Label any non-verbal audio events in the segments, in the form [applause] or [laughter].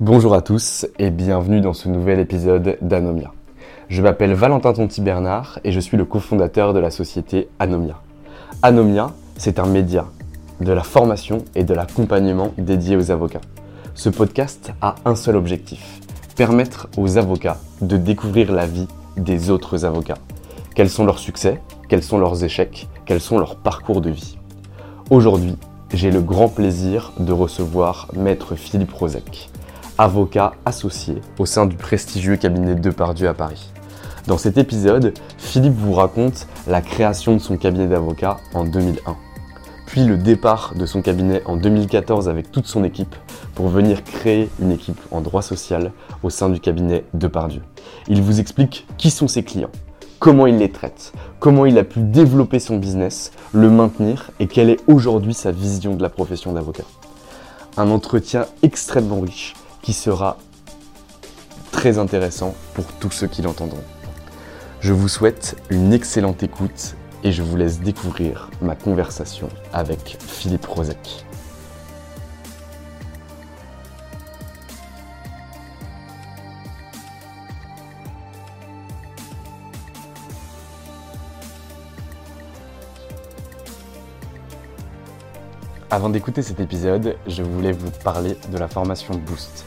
Bonjour à tous et bienvenue dans ce nouvel épisode d'Anomia. Je m'appelle Valentin Tonti-Bernard et je suis le cofondateur de la société Anomia. Anomia, c'est un média de la formation et de l'accompagnement dédié aux avocats. Ce podcast a un seul objectif, permettre aux avocats de découvrir la vie des autres avocats. Quels sont leurs succès, quels sont leurs échecs, quels sont leurs parcours de vie. Aujourd'hui, j'ai le grand plaisir de recevoir Maître Philippe Rozek, avocat associé au sein du prestigieux cabinet Depardieu à Paris. Dans cet épisode, Philippe vous raconte la création de son cabinet d'avocat en 2001, puis le départ de son cabinet en 2014 avec toute son équipe pour venir créer une équipe en droit social au sein du cabinet Depardieu. Il vous explique qui sont ses clients, comment il les traite, comment il a pu développer son business, le maintenir et quelle est aujourd'hui sa vision de la profession d'avocat. Un entretien extrêmement riche qui sera très intéressant pour tous ceux qui l'entendront. Je vous souhaite une excellente écoute et je vous laisse découvrir ma conversation avec Philippe Rozek. Avant d'écouter cet épisode, je voulais vous parler de la formation Boost.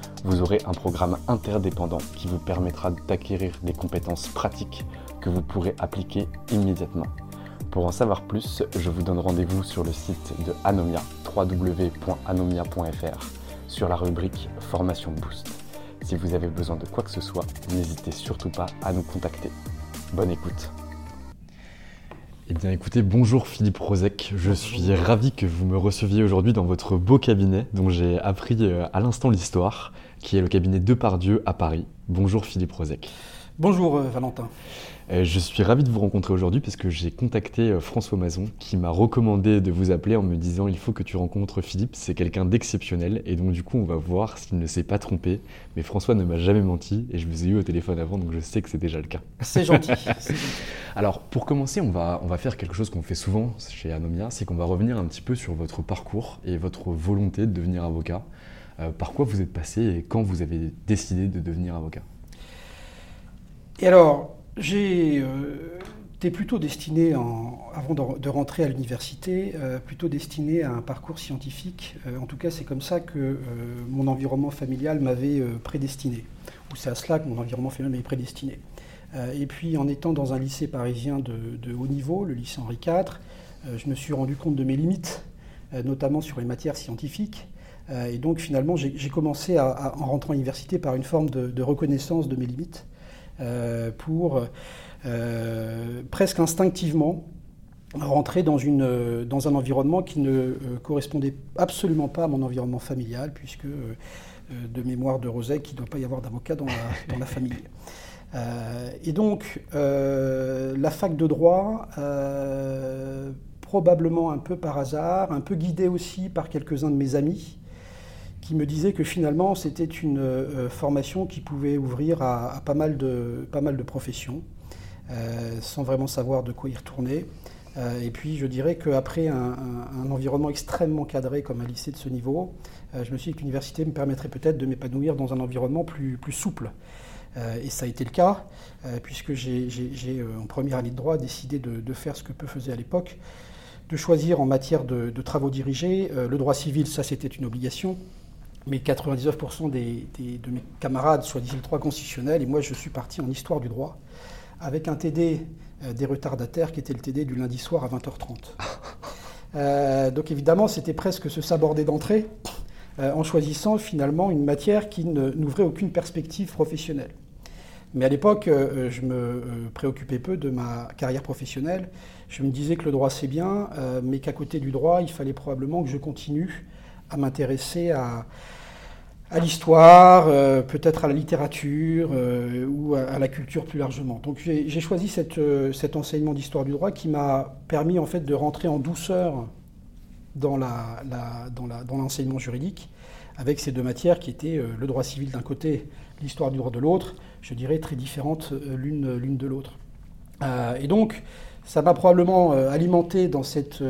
vous aurez un programme interdépendant qui vous permettra d'acquérir des compétences pratiques que vous pourrez appliquer immédiatement. Pour en savoir plus, je vous donne rendez-vous sur le site de Anomia, www.anomia.fr, sur la rubrique Formation Boost. Si vous avez besoin de quoi que ce soit, n'hésitez surtout pas à nous contacter. Bonne écoute. Eh bien écoutez, bonjour Philippe Rozek, je suis ravi que vous me receviez aujourd'hui dans votre beau cabinet dont j'ai appris euh, à l'instant l'histoire, qui est le cabinet Depardieu à Paris. Bonjour Philippe Rozek. Bonjour euh, Valentin. Euh, Je suis ravi de vous rencontrer aujourd'hui parce que j'ai contacté euh, François Mazon qui m'a recommandé de vous appeler en me disant il faut que tu rencontres Philippe, c'est quelqu'un d'exceptionnel et donc du coup on va voir s'il ne s'est pas trompé. Mais François ne m'a jamais menti et je vous ai eu au téléphone avant donc je sais que c'est déjà le cas. C'est gentil. [laughs] c'est gentil. Alors pour commencer on va, on va faire quelque chose qu'on fait souvent chez Anomia, c'est qu'on va revenir un petit peu sur votre parcours et votre volonté de devenir avocat. Euh, par quoi vous êtes passé et quand vous avez décidé de devenir avocat? Et alors, j'ai euh, été plutôt destiné, en- avant de, rentrer à l'université, euh, plutôt destiné à un parcours scientifique. En tout cas, c'est comme ça que mon environnement familial m'avait prédestiné. Ou c'est à cela que mon environnement familial m'avait prédestiné. Et puis, en étant dans un lycée parisien de, haut niveau, le lycée Henri IV, je me suis rendu compte de mes limites, notamment sur les matières scientifiques. Et donc finalement, j'ai commencé en rentrant à l'université par une forme de, reconnaissance de mes limites, pour presque instinctivement rentrer dans, une, dans un environnement qui ne correspondait absolument pas à mon environnement familial, puisque de mémoire de Rosec, il ne doit pas y avoir d'avocat dans dans la famille. [laughs] Euh, et donc, euh, la fac de droit, euh, probablement un peu par hasard, un peu guidé aussi par quelques-uns de mes amis, qui me disaient que finalement c'était une formation qui pouvait ouvrir à, pas, mal de, pas mal de professions, sans vraiment savoir de quoi y retourner. et puis je dirais qu'après un, un, environnement extrêmement cadré comme un lycée de ce niveau, je me suis dit que l'université me permettrait peut-être de m'épanouir dans un environnement plus, plus souple. Euh, et ça a été le cas, euh, puisque j'ai, euh, en première année de droit, décidé de, faire ce que peu faisait à l'époque, de choisir en matière de, travaux dirigés. le droit civil, ça c'était une obligation, mais 99% des, de mes camarades choisissaient le droit constitutionnel, et moi je suis parti en histoire du droit, avec un TD des retardataires qui était le TD du lundi soir à 20h30. [laughs] donc évidemment, c'était presque se saborder d'entrée. Euh, en choisissant finalement une matière qui n'ouvrait aucune perspective professionnelle. Mais à l'époque, euh, je me euh, préoccupais peu de ma carrière professionnelle. Je me disais que le droit c'est bien, mais qu'à côté du droit, il fallait probablement que je continue à m'intéresser à, l'histoire, peut-être à la littérature ou à, la culture plus largement. Donc j'ai choisi cet enseignement d'histoire du droit qui m'a permis en fait de rentrer en douceur dans l'enseignement juridique, avec ces deux matières qui étaient euh, le droit civil d'un côté, l'histoire du droit de l'autre, je dirais très différentes euh, l'une de l'autre. Euh, et donc, ça m'a probablement alimenté dans cette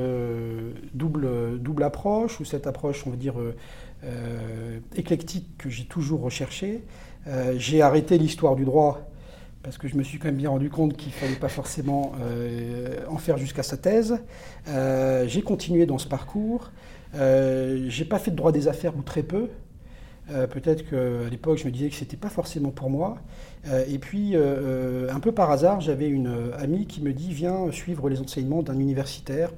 double, double approche, ou cette approche, on va dire, éclectique que j'ai toujours recherchée. j'ai arrêté l'histoire du droit parce que je me suis quand même bien rendu compte qu'il ne fallait pas forcément euh, en faire jusqu'à sa thèse. Euh, j'ai continué dans ce parcours. Euh, j'ai pas fait de droit des affaires ou très peu. Euh, peut-être qu'à l'époque, je me disais que ce n'était pas forcément pour moi. et puis, un peu par hasard, j'avais une amie qui me dit Viens suivre les enseignements d'un universitaire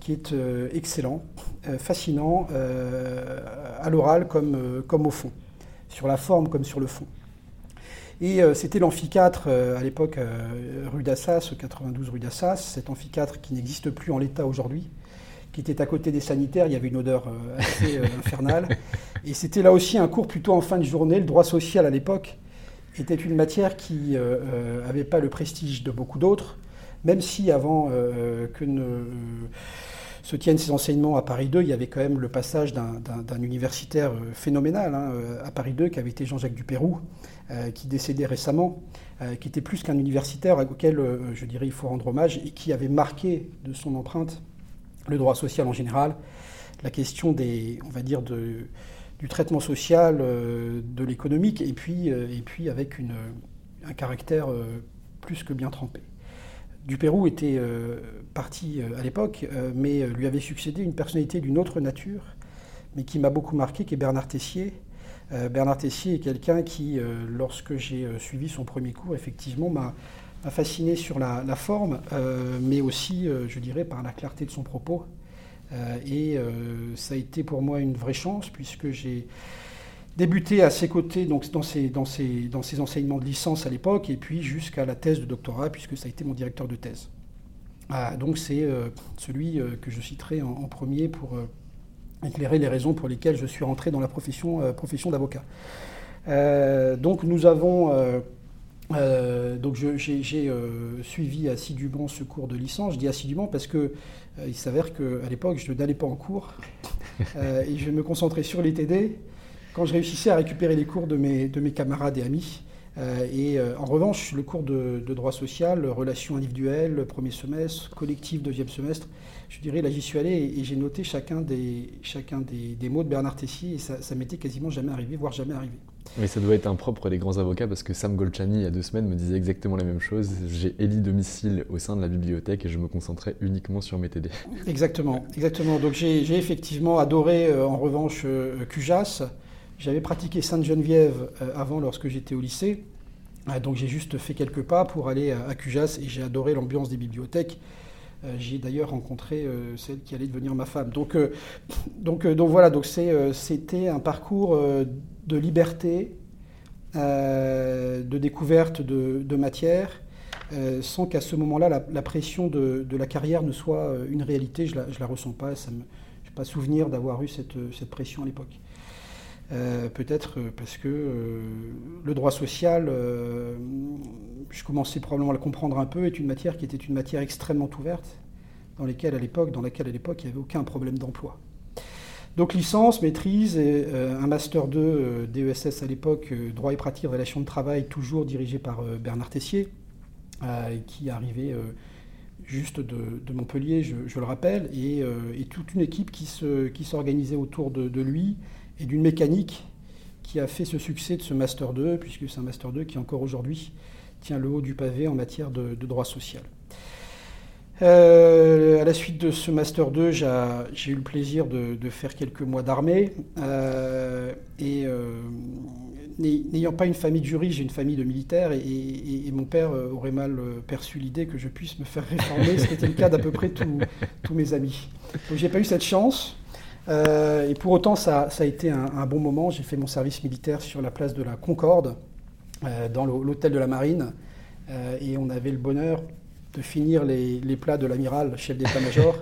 qui est excellent, fascinant, à l'oral comme, comme au fond, sur la forme comme sur le fond. Et euh, c'était l'amphicatre euh, à l'époque euh, rue d'Assas, 92 rue d'Assas, cet amphicatre qui n'existe plus en l'état aujourd'hui, qui était à côté des sanitaires, il y avait une odeur assez infernale. Et c'était là aussi un cours plutôt en fin de journée. Le droit social à l'époque était une matière qui n'avait pas le prestige de beaucoup d'autres, même si avant que se tiennent ces enseignements à Paris 2, il y avait quand même le passage d'un universitaire phénoménal hein, à Paris 2 qui avait été Jean-Jacques Dupérou, euh, qui décédait récemment, euh, qui était plus qu'un universitaire auquel, euh, je dirais, il faut rendre hommage et qui avait marqué de son empreinte le droit social en général, la question des, on va dire, de, du traitement social, de l'économique, et puis, et puis avec un caractère plus que bien trempé. Dupérou était parti à l'époque, mais lui avait succédé une personnalité d'une autre nature, mais qui m'a beaucoup marqué, qui est Bernard Tessier, euh, Bernard Tessier est quelqu'un qui, euh, lorsque j'ai euh, suivi son premier cours, effectivement, m'a fasciné sur la, forme, mais aussi, je dirais, par la clarté de son propos. et ça a été pour moi une vraie chance, puisque j'ai débuté à ses côtés donc dans, ses, dans, dans enseignements de licence à l'époque, et puis jusqu'à la thèse de doctorat, puisque ça a été mon directeur de thèse. donc c'est celui que je citerai en premier pour éclairer les raisons pour lesquelles je suis rentré dans la profession, euh, profession d'avocat. Euh, donc nous avons... Euh, donc j'ai suivi assidûment ce cours de licence. Je dis assidûment parce que il s'avère qu'à l'époque je n'allais pas en cours [laughs] et je me concentrais sur les TD quand je réussissais à récupérer les cours de mes, de mes camarades et amis. et en revanche, le cours de, de, droit social, relations individuelles, premier semestre, collectif, deuxième semestre, je dirais, là, j'y suis allé et, j'ai noté chacun, des, chacun des, mots de Bernard Tessier et ça, ça m'était quasiment jamais arrivé, voire jamais arrivé. Mais ça doit être impropre des grands avocats parce que Sam Golchani, il y a deux semaines, me disait exactement la même chose. J'ai éli domicile au sein de la bibliothèque et je me concentrais uniquement sur mes TD. Exactement, exactement. Donc j'ai effectivement adoré, euh, en revanche, euh, Cujas. J'avais pratiqué Sainte-Geneviève euh, avant lorsque j'étais au lycée. donc j'ai juste fait quelques pas pour aller à Cujas et j'ai adoré l'ambiance des bibliothèques. J'ai d'ailleurs rencontré celle qui allait devenir ma femme. Donc, donc, donc voilà, donc c'était un parcours de liberté, de découverte de, matière, sans qu'à ce moment-là, la, pression de, la carrière ne soit une réalité. Je ne la, ressens pas. Ça me, je pas souvenir d'avoir eu cette pression à l'époque. Euh, peut-être euh, parce que euh, le droit social, je commençais probablement à le comprendre un peu, est une matière qui était une matière extrêmement ouverte, dans, laquelle à l'époque, dans laquelle à l'époque il n'y avait aucun problème d'emploi. Donc licence, maîtrise, un master 2 DESS à l'époque, droit et pratique relations de travail, toujours dirigé par Bernard Tessier, qui arrivait juste de, Montpellier, je, le rappelle, et, toute une équipe qui s'organisait autour de, lui et d'une mécanique qui a fait ce succès de ce Master 2, puisque c'est un Master 2 qui encore aujourd'hui tient le haut du pavé en matière de, droit social. Euh, à la suite de ce Master 2, j'ai eu le plaisir de, faire quelques mois d'armée. Euh, et euh, n'ayant pas une famille de juristes, j'ai une famille de militaires. Et, mon père aurait mal perçu l'idée que je puisse me faire réformer, ce qui était le cas d'à peu près tous mes amis. Donc j'ai pas eu cette chance. Euh, et pour autant, ça, a été un, bon moment. J'ai fait mon service militaire sur la place de la Concorde, euh, dans l'hôtel de la Marine. Euh, et on avait le bonheur de finir les, plats de l'amiral, chef d'état-major,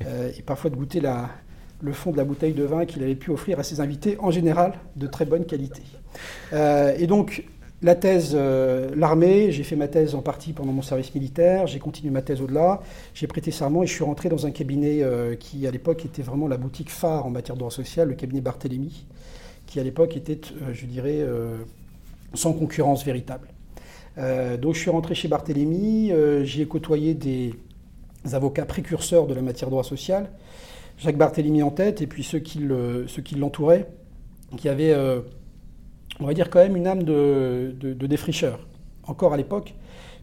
[laughs] et parfois de goûter le fond de la bouteille de vin qu'il avait pu offrir à ses invités, en général de très bonne qualité. et donc, la thèse, euh, l'armée, j'ai fait ma thèse en partie pendant mon service militaire, j'ai continué ma thèse au-delà, j'ai prêté serment et je suis rentré dans un cabinet euh, qui à l'époque était vraiment la boutique phare en matière de droit social, le cabinet Barthélemy, qui à l'époque était, euh, je dirais, sans concurrence véritable. donc je suis rentré chez Barthélemy, j'y ai côtoyé des avocats précurseurs de la matière de droit social, Jacques Barthélemy en tête, et puis ceux qui l'entouraient, qui avaient on va dire quand même une âme de, défricheur, encore à l'époque,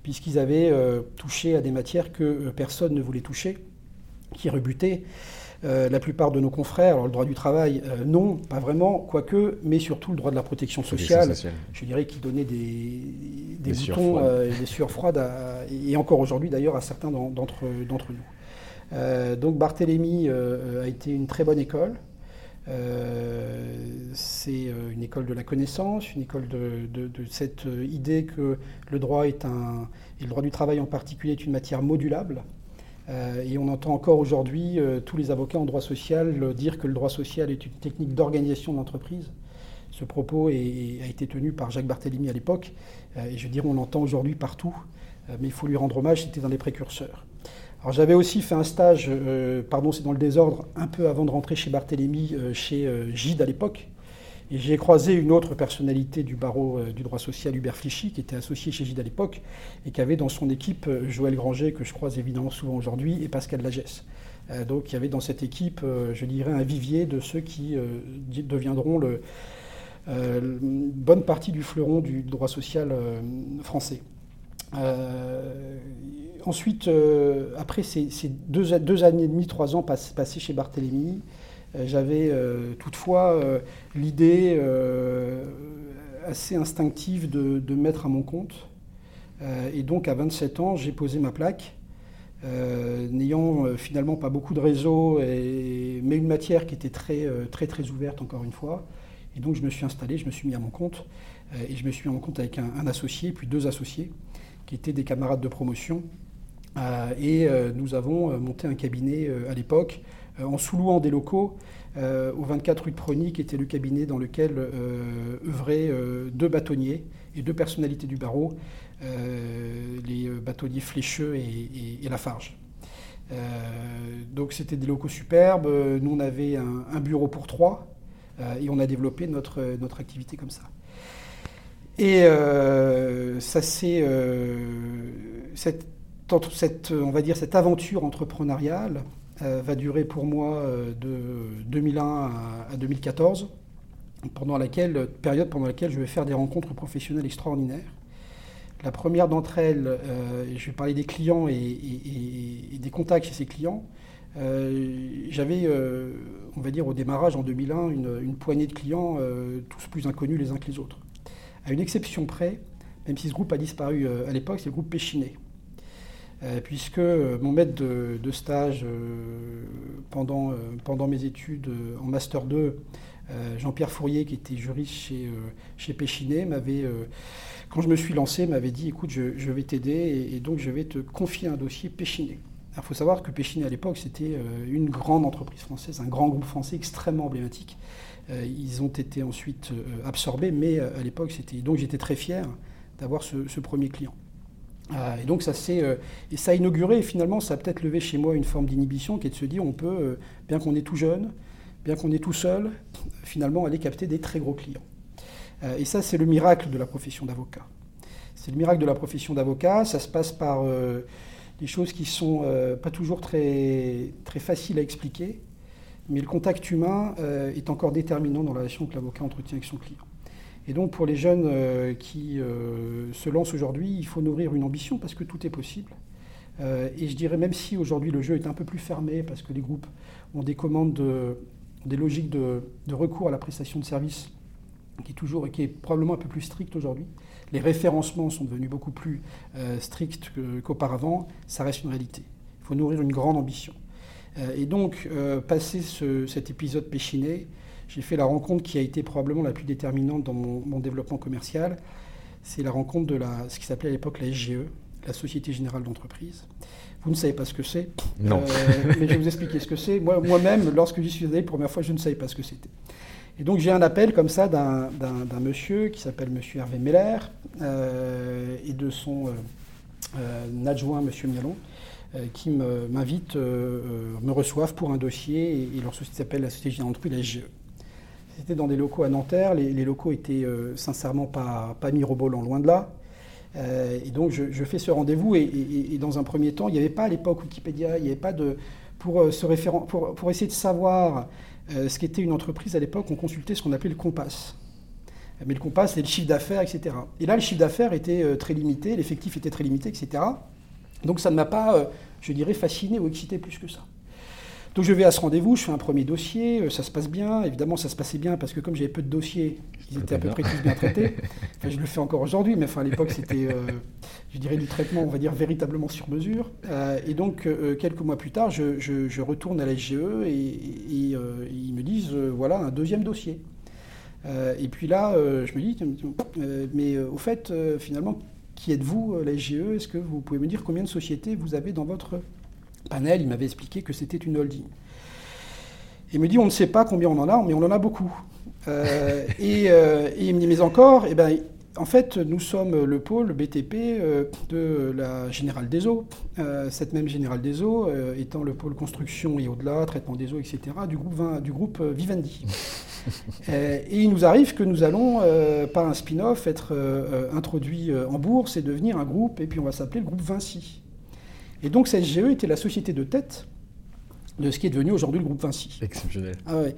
puisqu'ils avaient euh, touché à des matières que euh, personne ne voulait toucher, qui rebutaient euh, la plupart de nos confrères. Alors le droit du travail, non, pas vraiment, quoique, mais surtout le droit de la protection sociale, je dirais qui donnait des, des, boutons et des sueurs froides, et encore aujourd'hui d'ailleurs à certains d'entre nous. donc Barthélemy a été une très bonne école. Euh, c'est euh, une école de la connaissance, une école de, cette euh, idée que le droit est un, et le droit du travail en particulier est une matière modulable. et on entend encore aujourd'hui tous les avocats en droit social dire que le droit social est une technique d'organisation d'entreprise. Ce propos a été tenu par Jacques Barthélemy à l'époque, et je dirais on l'entend aujourd'hui partout, mais il faut lui rendre hommage, c'était dans les précurseurs. Alors j'avais aussi fait un stage, euh, pardon c'est dans le désordre, un peu avant de rentrer chez Barthélemy, euh, chez euh, Gide à l'époque. Et j'ai croisé une autre personnalité du barreau du droit social, Hubert Flichy, qui était associé chez Gide à l'époque, et qui avait dans son équipe Joël Granger, que je croise évidemment souvent aujourd'hui, et Pascal Lagesse. donc il y avait dans cette équipe, je dirais, un vivier de ceux qui deviendront le, bonne partie du fleuron du droit social français. Euh, ensuite, euh, après ces, deux, années et demie, trois ans passés chez Barthélemy, euh, j'avais toutefois l'idée assez instinctive de, de, mettre à mon compte. et donc à 27 ans, j'ai posé ma plaque. n'ayant finalement pas beaucoup de réseau, mais une matière qui était très, très très ouverte encore une fois. Et donc je me suis installé, je me suis mis à mon compte, et je me suis mis à mon compte avec un associé, puis deux associés qui étaient des camarades de promotion. Euh, et euh, nous avons euh, monté un cabinet à l'époque en sous-louant des locaux au 24 rue de Prony, qui était le cabinet dans lequel œuvraient deux bâtonniers et deux personnalités du barreau, les bâtonniers Flécheux et, et, Lafarge. donc c'était des locaux superbes. Nous, on avait un, bureau pour trois et on a développé notre, notre activité comme ça. Et euh, ça c'est euh, cette, on va dire cette aventure entrepreneuriale euh, va durer pour moi de 2001 à, 2014, pendant laquelle période pendant laquelle je vais faire des rencontres professionnelles extraordinaires. La première d'entre elles, je vais parler des clients et, des contacts chez ces clients. J'avais, on va dire au démarrage en 2001, une, une poignée de clients, tous plus inconnus les uns que les autres à une exception près, même si ce groupe a disparu euh, à l'époque, c'est le groupe Péchinet. puisque mon maître de, stage pendant, mes études en Master 2, Jean-Pierre Fourier, qui était juriste chez, chez Péchinet, m'avait quand je me suis lancé, m'avait dit écoute, je, vais t'aider et, donc je vais te confier un dossier Péchiné. Il faut savoir que Péchiné à l'époque, c'était euh, une grande entreprise française, un grand groupe français extrêmement emblématique. Euh, ils ont été ensuite euh, absorbés, mais à l'époque, c'était. Donc j'étais très fier d'avoir ce, premier client. et donc ça s'est et ça a inauguré. Et finalement, ça a peut-être levé chez moi une forme d'inhibition qui est de se dire on peut, bien qu'on est tout jeune, bien qu'on est tout seul, finalement aller capter des très gros clients. Euh, et ça, c'est le miracle de la profession d'avocat. C'est le miracle de la profession d'avocat. Ça se passe par euh, des choses qui sont euh, pas toujours très, très faciles à expliquer, mais le contact humain est encore déterminant dans la relation que l'avocat entretient avec son client. Et donc pour les jeunes qui se lancent aujourd'hui, il faut nourrir une ambition parce que tout est possible. et je dirais même si aujourd'hui le jeu est un peu plus fermé parce que les groupes ont des commandes, des logiques de, de recours à la prestation de services qui est, toujours, qui est probablement un peu plus strict aujourd'hui. Les référencements sont devenus beaucoup plus euh, stricts qu'auparavant. ça reste une réalité. Il faut nourrir une grande ambition. Euh, et donc, euh, passé cet épisode péchiné, j'ai fait la rencontre qui a été probablement la plus déterminante dans mon, développement commercial. C'est la rencontre de la, ce qui s'appelait à l'époque la SGE, la Société Générale d'Entreprise. Vous ne savez pas ce que c'est. [laughs] Non. mais je vais vous expliquer ce que c'est. Moi-même, lorsque j'y suis allé la première fois, je ne savais pas ce que c'était. Et donc j'ai un appel comme ça d'un monsieur qui s'appelle Monsieur Hervé Meller euh, et de son euh, euh, adjoint Monsieur Mialon qui m'invite, me, reçoivent pour un dossier et, leur société s'appelle la Société Générale la SGE. C'était dans des locaux à Nanterre, les, locaux étaient sincèrement pas, pas mirobolants, loin de là. et donc je, fais ce rendez-vous et, dans un premier temps, il n'y avait pas à l'époque Wikipédia, il n'y avait pas de... Pour, se référent, pour, pour essayer de savoir euh, ce qui était une entreprise à l'époque, on consultait ce qu'on appelait le compas. Mais le compas, c'est le chiffre d'affaires, etc. Et là, le chiffre d'affaires était euh, très limité, l'effectif était très limité, etc. Donc ça ne m'a pas, euh, je dirais, fasciné ou excité plus que ça. Donc je vais à ce rendez-vous, je fais un premier dossier, ça se passe bien. Évidemment, ça se passait bien parce que comme j'avais peu de dossiers, ils étaient à peu près tous bien traités. [laughs] Enfin, je le fais encore aujourd'hui, mais enfin, à l'époque, c'était, je dirais, du traitement, on va dire, véritablement sur mesure. Euh, et donc, euh, quelques mois plus tard, je, retourne à la SGE et, euh, ils me disent, voilà, un deuxième dossier. et puis là, je me dis, mais au fait, finalement, qui êtes-vous, la SGE Est-ce que vous pouvez me dire combien de sociétés vous avez dans votre panel? Il m'avait expliqué que c'était une holding. Il me dit, on ne sait pas combien on en a, mais on en a beaucoup. et, il me dit, mais encore, eh ben, en fait, nous sommes le pôle BTP euh, de la Générale des Eaux. Euh, cette même Générale des Eaux euh, étant le pôle construction et au-delà, traitement des eaux, etc., du groupe Vivendi. [laughs] et il nous arrive que nous allons, par un spin-off, être introduits en bourse et devenir un groupe, et puis on va s'appeler le groupe Vinci. Et donc cette GE était la société de tête de ce qui est devenu aujourd'hui le groupe Vinci. Exceptionnel. Ah ouais.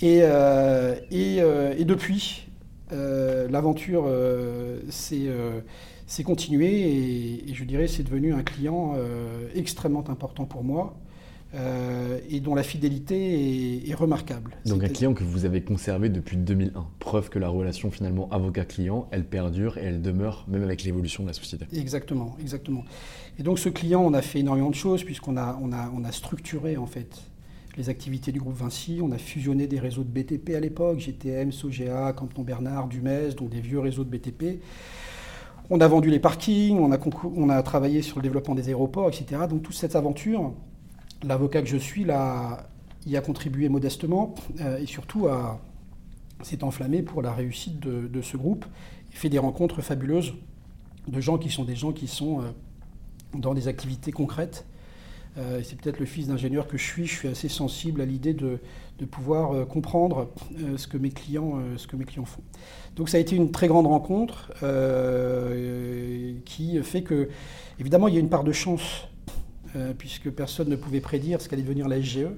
et, et depuis, euh, l'aventure euh, euh, s'est continuée et, je dirais c'est devenu un client extrêmement important pour moi. Et dont la fidélité est, remarquable. Donc un client que vous avez conservé depuis 2001, preuve que la relation finalement avocat-client, elle perdure et elle demeure même avec l'évolution de la société. Exactement, exactement. Et donc ce client, on a fait énormément de choses puisqu'on a, on a, on a structuré en fait les activités du groupe Vinci. On a fusionné des réseaux de BTP à l'époque, GTM, Sogea, Canton Bernard, Dumez, donc des vieux réseaux de BTP. On a vendu les parkings, on a, on a travaillé sur le développement des aéroports, etc. Donc toute cette aventure, l'avocat que je suis là, y a contribué modestement euh, et surtout s'est enflammé pour la réussite de, ce groupe. Et fait des rencontres fabuleuses de gens qui sont des gens qui sont euh, dans des activités concrètes. Euh, c'est peut-être le fils d'ingénieur que je suis, je suis assez sensible à l'idée de, pouvoir comprendre ce, que mes clients, ce que mes clients font. Donc ça a été une très grande rencontre qui fait que, évidemment, il y a une part de chance, puisque personne ne pouvait prédire ce qu'allait devenir la SGE.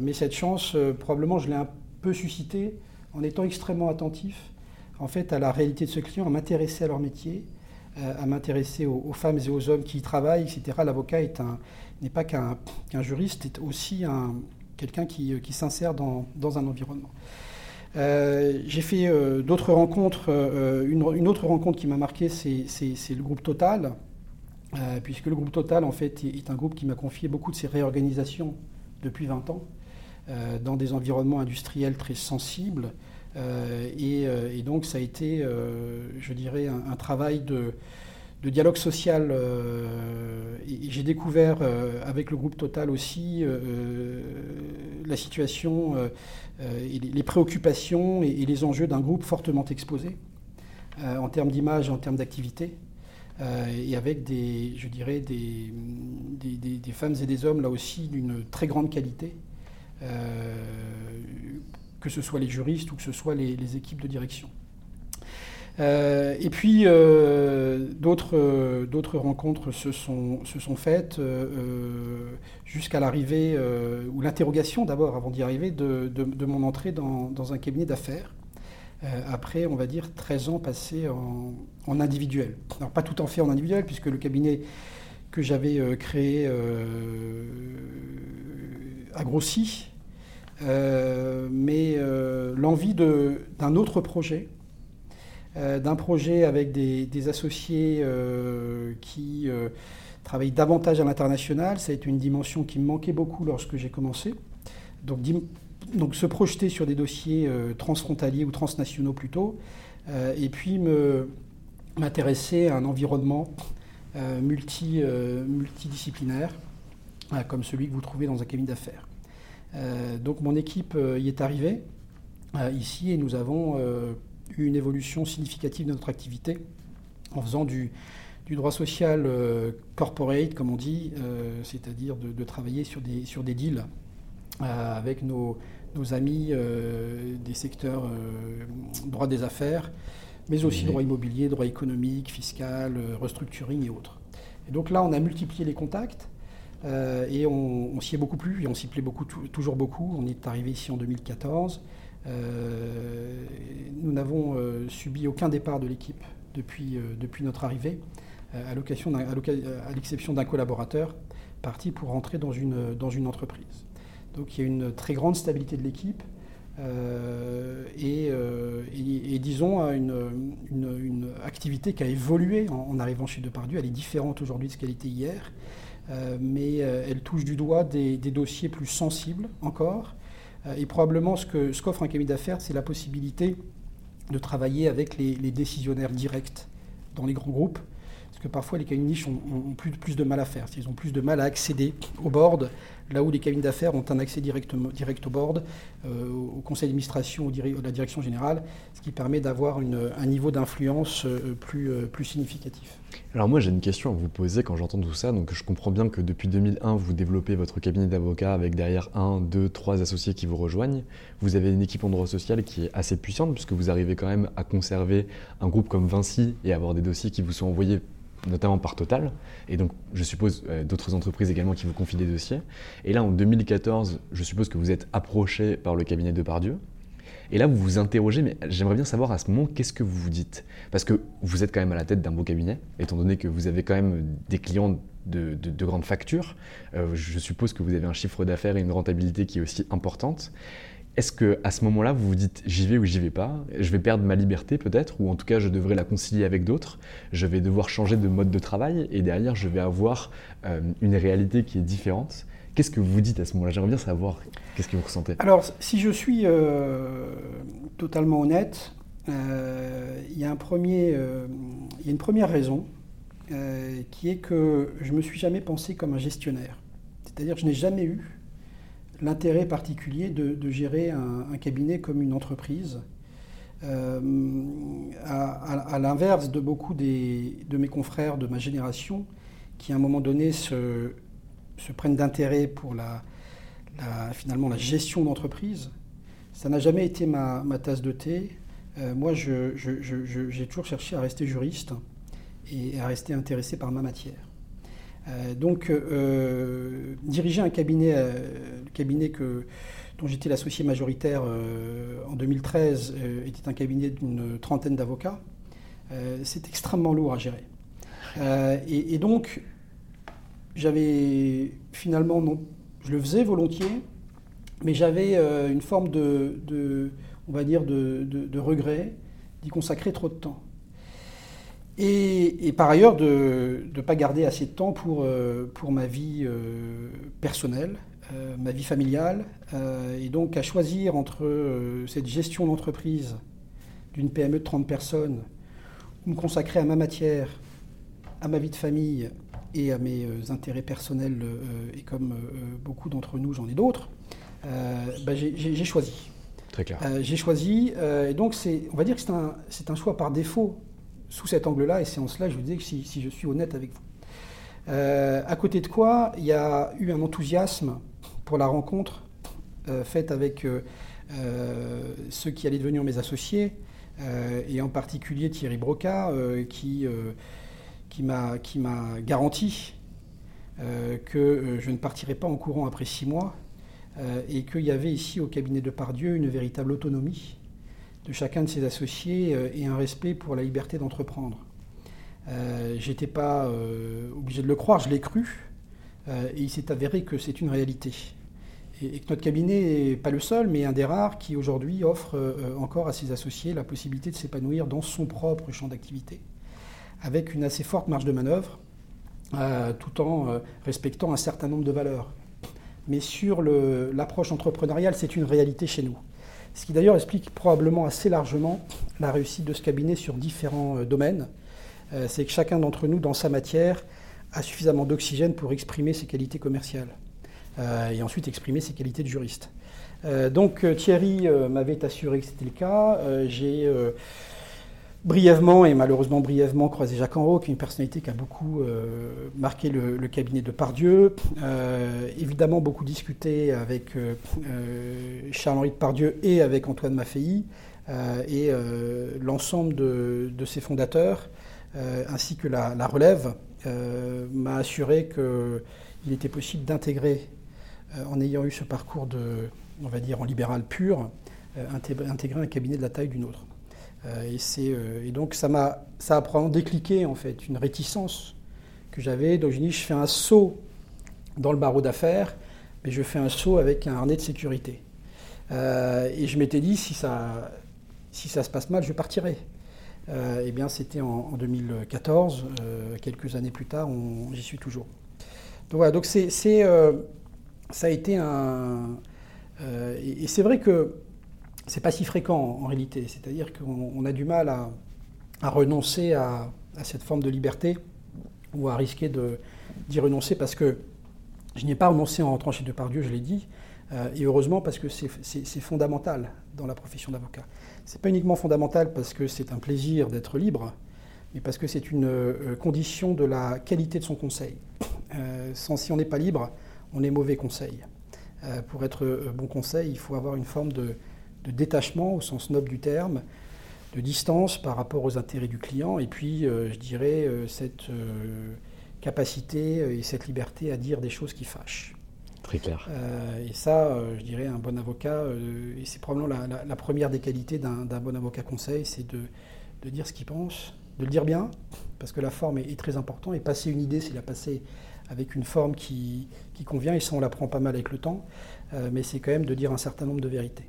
mais cette chance, probablement, je l'ai un peu suscitée en étant extrêmement attentif en fait, à la réalité de ce client, à m'intéresser à leur métier, euh, à m'intéresser aux, femmes et aux hommes qui y travaillent, etc. L'avocat n'est pas qu'un juriste, est aussi quelqu'un qui, s'insère dans, un environnement. Euh, j'ai fait euh, d'autres rencontres. une, autre rencontre qui m'a marqué, c'est le groupe Total. Puisque le groupe Total, en fait, est un groupe qui m'a confié beaucoup de ses réorganisations depuis 20 ans, dans des environnements industriels très sensibles. Et, donc, ça a été, je dirais, un travail de dialogue social. Euh, j'ai découvert euh, avec le groupe Total aussi euh, la situation, les, préoccupations et, les enjeux d'un groupe fortement exposé en termes d'image et en termes d'activité. Et avec des, je dirais, des, femmes et des hommes là aussi d'une très grande qualité, que ce soit les juristes ou que ce soit les équipes de direction. Euh, et puis euh, d'autres, rencontres se sont, faites euh, jusqu'à l'arrivée, ou l'interrogation d'abord avant d'y arriver, de, mon entrée dans un cabinet d'affaires. Après, on va dire, 13 ans passés en, individuel. Alors pas tout en fait en individuel, puisque le cabinet que j'avais créé a grossi. mais l'envie d'un autre projet, euh, d'un projet avec des, associés euh, qui euh, travaillent davantage à l'international. Ça a été une dimension qui me manquait beaucoup lorsque j'ai commencé. Donc, donc, se projeter sur des dossiers transfrontaliers ou transnationaux plutôt, et puis m'intéresser à un environnement multi, multidisciplinaire, comme celui que vous trouvez dans un cabinet d'affaires. donc mon équipe y est arrivée ici et nous avons une évolution significative de notre activité en faisant du, droit social euh, corporate, comme on dit, euh, c'est-à-dire de, travailler sur des, sur des deals euh, avec nos, amis des secteurs droit des affaires, mais aussi droit immobilier, droit économique, fiscal, restructuring et autres. Et donc là, on a multiplié les contacts. et on, s'y est beaucoup plu et on s'y plaît beaucoup, toujours beaucoup. On est arrivé ici en 2014. Euh, nous n'avons euh, subi aucun départ de l'équipe depuis, euh, depuis notre arrivée, à l'exception d'un collaborateur parti pour rentrer dans une, dans une entreprise. Donc il y a une très grande stabilité de l'équipe et, disons une, une, activité qui a évolué en, arrivant chez Depardieu. Elle est différente aujourd'hui de ce qu'elle était hier, mais elle touche du doigt des, dossiers plus sensibles encore euh, et probablement, ce qu'offre ce un cabinet d'affaires, c'est la possibilité de travailler avec les, décisionnaires directs dans les grands groupes. Parce que parfois, les cabinets niches ont, plus, plus, de mal à faire. Ils ont plus de mal à accéder au board, là où les cabinets d'affaires ont un accès direct, direct au board, euh, au conseil d'administration, ou à la direction générale, ce qui permet d'avoir un niveau d'influence euh, plus, plus significatif. Alors moi j'ai une question à vous poser quand j'entends tout ça. Donc je comprends bien que depuis 2001 vous développez votre cabinet d'avocats avec derrière un, deux, trois associés qui vous rejoignent. Vous avez une équipe en droit social qui est assez puissante puisque vous arrivez quand même à conserver un groupe comme Vinci et avoir des dossiers qui vous sont envoyés notamment par Total, et donc je suppose euh, d'autres entreprises également qui vous confient des dossiers. Et là en 2014, je suppose que vous êtes approché par le cabinet de Pardieu. Et là, vous vous interrogez, mais j'aimerais bien savoir à ce moment, qu'est-ce que vous vous dites? Parce que vous êtes quand même à la tête d'un beau cabinet, étant donné que vous avez quand même des clients de, de, grandes factures. Euh, je suppose que vous avez un chiffre d'affaires et une rentabilité qui est aussi importante. Est-ce que à ce moment-là, vous vous dites j'y vais ou j'y vais pas Je vais perdre ma liberté peut-être, ou en tout cas je devrais la concilier avec d'autres. Je vais devoir changer de mode de travail et derrière je vais avoir euh, une réalité qui est différente. Qu'est-ce que vous dites à ce moment-là? J'aimerais bien savoir qu'est-ce que vous ressentez. Alors, si je suis euh, totalement honnête, euh, il y, euh, il y a une première raison qui est que je ne me suis jamais pensé comme un gestionnaire. C'est-à-dire que je n'ai jamais eu l'intérêt particulier de, gérer un, cabinet comme une entreprise. à, l'inverse de beaucoup de mes confrères de ma génération qui à un moment donné se, prennent d'intérêt pour la gestion d'entreprise. Ça n'a jamais été ma, tasse de thé. Euh, moi, j'ai toujours cherché à rester juriste et à rester intéressé par ma matière. Euh, donc, euh, diriger un cabinet, le cabinet dont j'étais l'associé majoritaire en 2013, était un cabinet d'une trentaine d'avocats. c'est extrêmement lourd à gérer. et, donc, j'avais finalement, je le faisais volontiers, mais j'avais euh, une forme de, on va dire, de, regret d'y consacrer trop de temps. Et, par ailleurs, de ne pas garder assez de temps pour, pour ma vie personnelle, ma vie familiale, et donc à choisir entre cette gestion d'entreprise d'une PME de 30 personnes, ou me consacrer à ma matière, à ma vie de famille et à mes intérêts personnels, et comme beaucoup d'entre nous, j'en ai d'autres, bah, j'ai choisi. Très clair. Euh, j'ai choisi, euh, et donc on va dire que c'est un, c'est un choix par défaut sous cet angle-là, et c'est en cela que je vous disais que si, je suis honnête avec vous. Euh, à côté de quoi, il y a eu un enthousiasme pour la rencontre faite avec ceux qui allaient devenir mes associés, et en particulier Thierry Broca, qui, qui, m'a, garanti que je ne partirais pas en courant après six mois, euh, et qu'il y avait ici au cabinet de Pardieu une véritable autonomie chacun de ses associés euh, et un respect pour la liberté d'entreprendre. Euh, J'étais pas euh, obligé de le croire, je l'ai cru, et il s'est avéré que c'est une réalité. Et, que notre cabinet n'est pas le seul, mais un des rares qui aujourd'hui offre encore à ses associés la possibilité de s'épanouir dans son propre champ d'activité, avec une assez forte marge de manœuvre, tout en respectant un certain nombre de valeurs mais sur l'approche entrepreneuriale, c'est une réalité chez nous. Ce qui d'ailleurs explique probablement assez largement la réussite de ce cabinet sur différents euh, domaines. Euh, c'est que chacun d'entre nous, dans sa matière, a suffisamment d'oxygène pour exprimer ses qualités commerciales euh, et ensuite exprimer ses qualités de juriste. donc Thierry m'avait assuré que c'était le cas. J'ai brièvement et malheureusement brièvement croisé Jacques Enrault, qui est une personnalité qui a beaucoup euh, marqué le, cabinet de Pardieu. Euh, évidemment, beaucoup discuté avec euh, Charles-Henri de Pardieu et avec Antoine Maffei, et l'ensemble de, ses fondateurs, ainsi que la, la relève, m'a assuré qu'il était possible d'intégrer, en ayant eu ce parcours de, on va dire, en libéral pur, intégrer un cabinet de la taille d'une autre. Euh, euh, et, donc ça m'a ça a probablement décliqué en fait une réticence que j'avais. Donc je dis je fais un saut dans le barreau d'affaires, mais je fais un saut avec un harnais de sécurité. Euh, et je m'étais dit si ça si ça se passe mal, je partirai. eh bien, c'était en, 2014, quelques années plus tard, j'y suis toujours. Donc voilà, donc c'est, ça a été un. et c'est vrai que c'est pas si fréquent en, réalité. C'est-à-dire qu'on a du mal à, renoncer à, cette forme de liberté ou à risquer d'y renoncer parce que je n'y ai pas renoncé en rentrant chez Depardieu, je l'ai dit, euh, et heureusement parce que c'est fondamental dans la profession d'avocat. C'est pas uniquement fondamental parce que c'est un plaisir d'être libre, mais parce que c'est une euh, condition de la qualité de son conseil. Euh, sans, si on n'est pas libre, on est mauvais conseil. pour être bon conseil, il faut avoir une forme de, de détachement au sens noble du terme, de distance par rapport aux intérêts du client, et puis, euh, je dirais, euh, cette euh, capacité et cette liberté à dire des choses qui fâchent. Très clair. et ça, je dirais, un bon avocat, et c'est probablement la, première des qualités d'un bon avocat conseil, c'est de, dire ce qu'il pense, de le dire bien, parce que la forme est, très importante, et passer une idée, c'est la passer avec une forme qui, qui, convient, et ça on l'apprend pas mal avec le temps, mais c'est quand même de dire un certain nombre de vérités.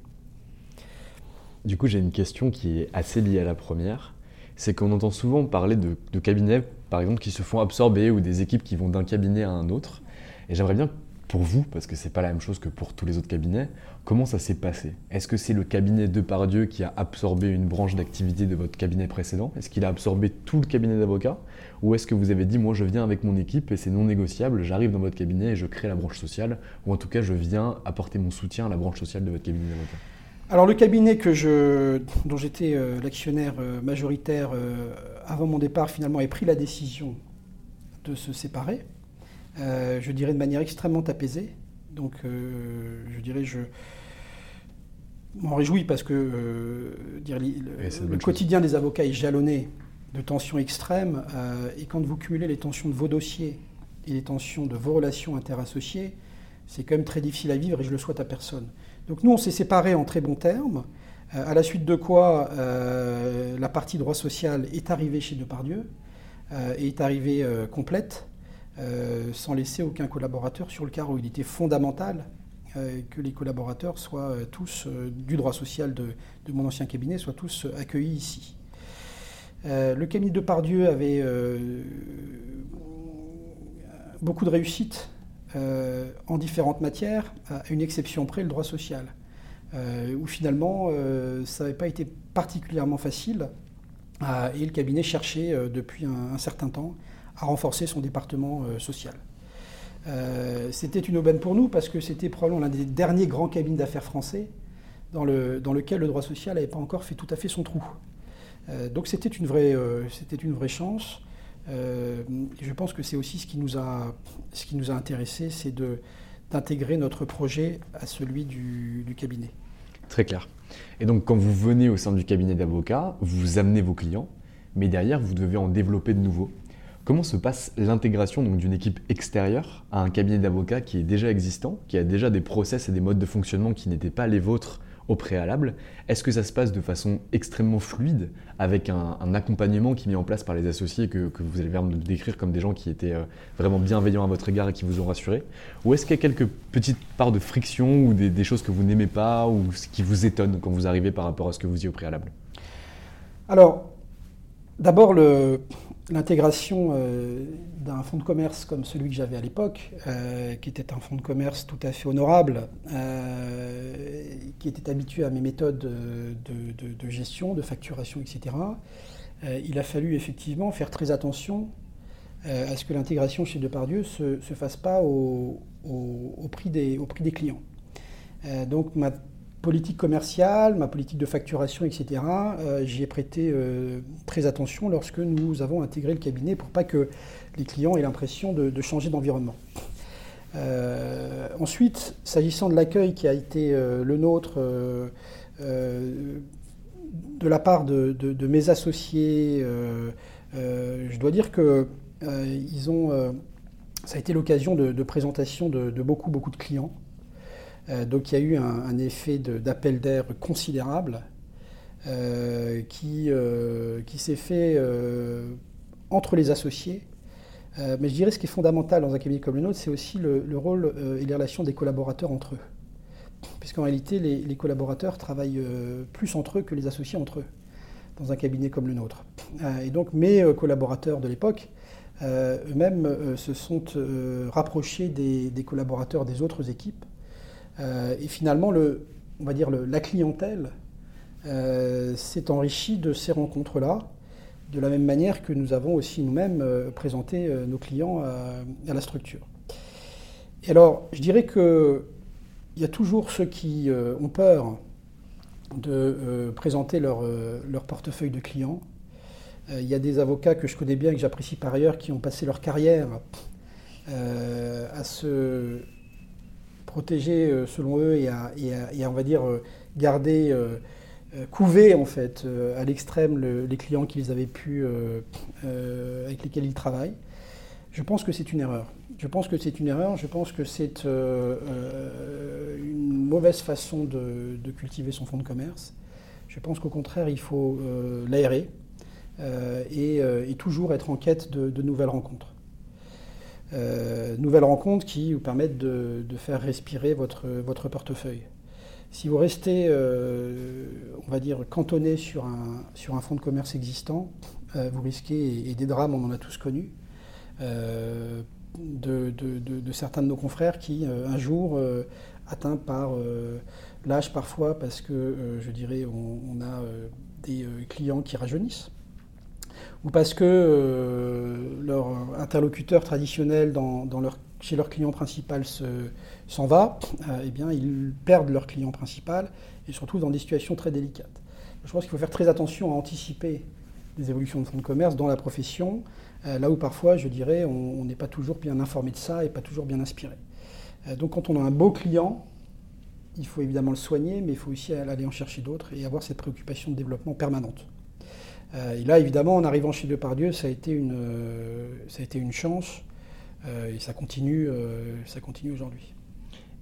Du coup, j'ai une question qui est assez liée à la première. C'est qu'on entend souvent parler de, cabinets, par exemple, qui se font absorber ou des équipes qui vont d'un cabinet à un autre. Et j'aimerais bien, pour vous, parce que c'est pas la même chose que pour tous les autres cabinets, comment ça s'est passé? Est-ce que c'est le cabinet de Pardieu qui a absorbé une branche d'activité de votre cabinet précédent? Est-ce qu'il a absorbé tout le cabinet d'avocats? Ou est-ce que vous avez dit, moi je viens avec mon équipe et c'est non négociable, j'arrive dans votre cabinet et je crée la branche sociale Ou en tout cas, je viens apporter mon soutien à la branche sociale de votre cabinet d'avocats alors le cabinet que je, dont j'étais euh, l'actionnaire euh, majoritaire euh, avant mon départ, finalement, a pris la décision de se séparer, je dirais de manière extrêmement apaisée. Donc je dirais, je m'en réjouis parce que dire, le, quotidien des avocats est jalonné de tensions extrêmes. et quand vous cumulez les tensions de vos dossiers et les tensions de vos relations interassociées, c'est quand même très difficile à vivre et je le souhaite à personne. Donc nous, on s'est séparés en très bons termes, euh, à la suite de quoi euh, la partie droit social est arrivée chez Depardieu euh, et est arrivée complète, sans laisser aucun collaborateur sur le carreau. Il était fondamental que les collaborateurs soient tous du droit social de, mon ancien cabinet soient tous accueillis ici. le cabinet de Pardieu avait beaucoup de réussite en différentes matières, à une exception près, le droit social, où finalement ça n'avait pas été particulièrement facile et le cabinet cherchait depuis un, certain temps à renforcer son département social. Euh, c'était une aubaine pour nous parce que c'était probablement l'un des derniers grands cabinets d'affaires français dans, le, dans, lequel le droit social n'avait pas encore fait tout à fait son trou. Euh, donc c'était une, vraie, euh, c'était une vraie chance. Je pense que c'est aussi ce qui nous a, ce qui nous a intéressé, c'est d'intégrer notre projet à celui du, du cabinet. Très clair. Et donc quand vous venez au sein du cabinet d'avocats, vous amenez vos clients, mais derrière, vous devez en développer de nouveaux. Comment se passe l'intégration d'une équipe extérieure à un cabinet d'avocats qui est déjà existant, qui a déjà des process et des modes de fonctionnement qui n'étaient pas les vôtres au préalable Est-ce que ça se passe de façon extrêmement fluide, avec un, accompagnement qui est mis en place par les associés que, vous allez me décrire comme des gens qui étaient euh, vraiment bienveillants à votre égard et qui vous ont rassuré? Ou est-ce qu'il y a quelques petites parts de friction ou des, choses que vous n'aimez pas ou qui vous étonnent quand vous arrivez par rapport à ce que vous disiez au préalable? Alors, d'abord, le, l'intégration euh, d'un fonds de commerce comme celui que j'avais à l'époque, euh, qui était un fonds de commerce tout à fait honorable, euh, qui était habitué à mes méthodes de, gestion, de facturation, etc., il a fallu effectivement faire très attention à ce que l'intégration chez Depardieu ne se, fasse pas au, prix, des, au prix des clients. donc ma politique commerciale, ma politique de facturation, etc., euh, j'y ai prêté euh, très attention lorsque nous avons intégré le cabinet pour pas que les clients aient l'impression de, changer d'environnement. Euh, ensuite, s'agissant de l'accueil qui a été le nôtre de la part de, mes associés, je dois dire que ils ont, ça a été l'occasion de, présentation de beaucoup, beaucoup de clients. Euh, donc il y a eu un, effet d'appel d'air considérable euh, qui, euh, qui s'est fait entre les associés. mais je dirais ce qui est fondamental dans un cabinet comme le nôtre, c'est aussi le, rôle et les relations des collaborateurs entre eux. Puisqu'en réalité, les, collaborateurs travaillent plus entre eux que les associés entre eux, dans un cabinet comme le nôtre. et donc mes collaborateurs de l'époque, eux-mêmes se sont rapprochés des, collaborateurs des autres équipes euh, et finalement, le, on va dire la clientèle euh, s'est enrichie de ces rencontres-là, de la même manière que nous avons aussi nous-mêmes euh, présenté nos clients à, la structure. Et alors, je dirais qu'il y a toujours ceux qui ont peur de présenter leur, leur, portefeuille de clients. Il y a des avocats que je connais bien, que j'apprécie par ailleurs, qui ont passé leur carrière à se protéger euh, selon eux et à, on va dire euh, garder euh, couver en fait à l'extrême les clients qu'ils avaient pu avec lesquels ils travaillent. Je pense que c'est une erreur. Je pense que c'est une erreur. Je pense que c'est une mauvaise façon de, cultiver son fonds de commerce. Je pense qu'au contraire, il faut l'aérer et, toujours être en quête de nouvelles rencontres. Euh, nouvelles rencontres qui vous permettent de, faire respirer votre, votre, portefeuille. Si vous restez, euh, on va dire, cantonné sur un, sur un fonds de commerce existant, euh, vous risquez, et, des drames, on en a tous connu, de, de, certains de nos confrères qui, un jour, atteints par l'âge parfois, parce que, je dirais, on a des clients qui rajeunissent, ou parce que euh, leur interlocuteur traditionnel chez leur client principal s'en va, euh, eh bien, ils perdent leur client principal et se retrouvent dans des situations très délicates. Je pense qu'il faut faire très attention à anticiper les évolutions de fonds de commerce dans la profession, euh, là où parfois, je dirais, on n'est pas toujours bien informé de ça et pas toujours bien inspiré. donc quand on a un beau client, il faut évidemment le soigner, mais il faut aussi aller en chercher d'autres et avoir cette préoccupation de développement permanente. Euh, et là, évidemment, en arrivant chez Depardieu, ça a été une, euh, ça a été une chance euh, et ça continue, ça continue aujourd'hui.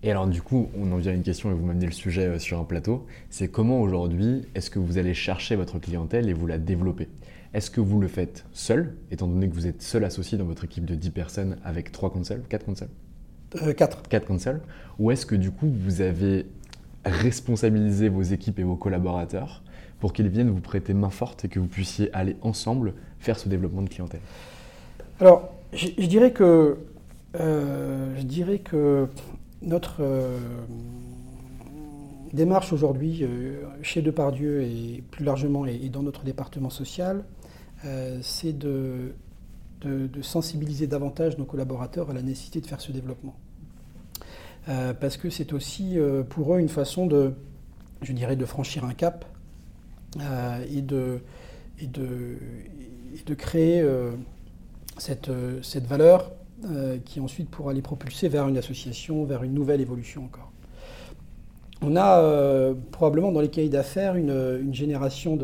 Et alors du coup, on en vient à une question et vous m'amenez le sujet sur un plateau. C'est comment aujourd'hui est-ce que vous allez chercher votre clientèle et vous la développer? Est-ce que vous le faites seul, étant donné que vous êtes seul associé dans votre équipe de 10 personnes avec 3 consoles 4 consoles? 4. 4 consoles Ou est-ce que du coup vous avez responsabilisé vos équipes et vos collaborateurs pour qu'ils viennent vous prêter main forte et que vous puissiez aller ensemble faire ce développement de clientèle Alors, je, dirais que, euh, je dirais que notre euh, démarche aujourd'hui euh, chez Depardieu et plus largement et, dans notre département social, c'est de, de, sensibiliser davantage nos collaborateurs à la nécessité de faire ce développement. parce que c'est aussi pour eux une façon de, je dirais, de franchir un cap et, de, et, de, créer cette, cette valeur euh, qui ensuite pourra les propulser vers une association, vers une nouvelle évolution encore. On a euh, probablement dans les cahiers d'affaires une, génération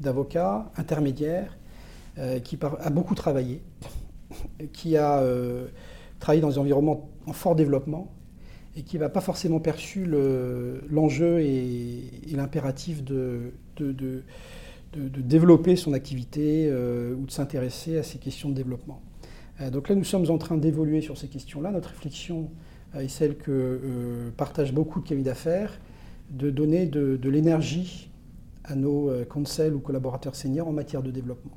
d'avocats intermédiaires euh, qui a beaucoup travaillé, [laughs] qui a travaillé dans des environnements en fort développement et qui n'a pas forcément perçu l'enjeu et, l'impératif de, de, développer son activité ou de s'intéresser à ces questions de développement. Euh, donc là, nous sommes en train d'évoluer sur ces questions-là. Notre réflexion euh, est celle que euh, partagent beaucoup de cabinets d'affaires, de donner de, l'énergie à nos conseils ou collaborateurs seniors en matière de développement.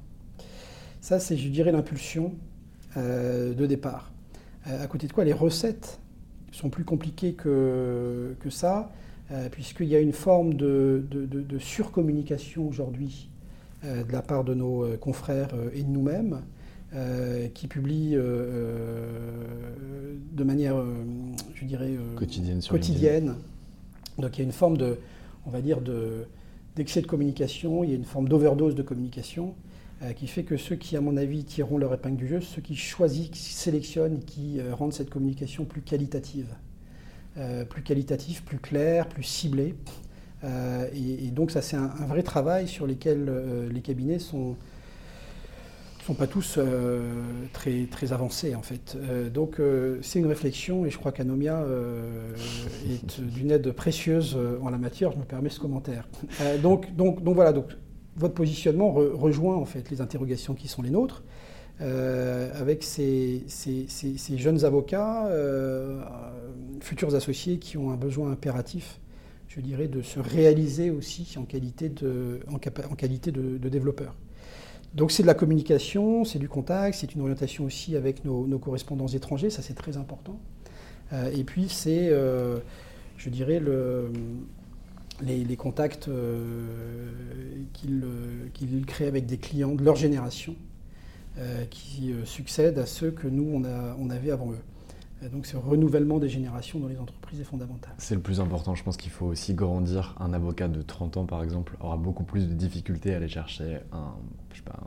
Ça, c'est, je dirais, l'impulsion de départ. à côté de quoi, les recettes sont plus compliquées que, que ça, puisqu'il y a une forme de, de, de surcommunication aujourd'hui de la part de nos confrères et de nous-mêmes. Euh, qui publie euh, euh, de manière, je dirais, quotidienne. quotidienne. Donc il y a une forme de, on va dire, d'excès de, communication, il y a une forme d'overdose de communication qui fait que ceux qui, à mon avis, tireront leur épingle du jeu, ceux qui choisissent, qui sélectionnent, qui rendent cette communication plus qualitative. plus qualitative, plus claire, plus ciblée. Et, donc ça, c'est un, vrai travail sur lequel les cabinets sont ne sont pas tous euh, très, très avancés en fait. Euh, donc euh, c'est une réflexion et je crois qu'Anomia est d'une aide précieuse en la matière, je me permets ce commentaire. donc, donc, donc voilà, donc, votre positionnement rejoint en fait les interrogations qui sont les nôtres. avec ces, jeunes avocats, futurs associés qui ont un besoin impératif, je dirais, de se réaliser aussi en qualité de, développeurs. Donc c'est de la communication, c'est du contact, c'est une orientation aussi avec nos, correspondants étrangers, ça c'est très important. Euh, et puis c'est, euh, je dirais, le, les, contacts euh, qu'ils créent avec des clients de leur génération qui succèdent à ceux que nous on, avait avant eux. Donc ce renouvellement des générations dans les entreprises est fondamental. C'est le plus important. Je pense qu'il faut aussi grandir. Un avocat de 30 ans, par exemple, aura beaucoup plus de difficultés à aller chercher un,